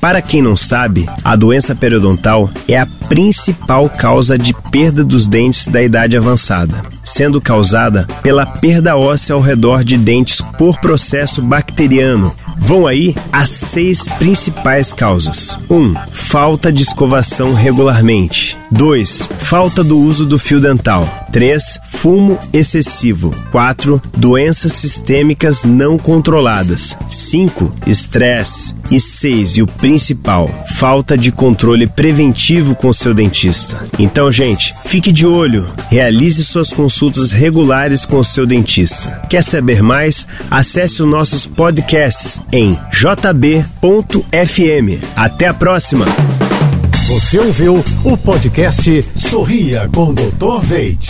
Para quem não sabe, a doença periodontal é a principal causa de perda dos dentes da idade avançada, sendo causada pela perda óssea ao redor de dentes por processo bacteriano. Vão aí as seis principais causas: 1. Um, falta de escovação regularmente. 2. Falta do uso do fio dental. 3. Fumo excessivo. 4. Doenças sistêmicas não controladas. 5. Estresse. E 6. E o principal, falta de controle preventivo com seu dentista. Então, gente, fique de olho. Realize suas consultas regulares com seu dentista. Quer saber mais? Acesse os nossos podcasts em jb.fm. Até a próxima! Você ouviu o podcast Sorria com Dr. Veit.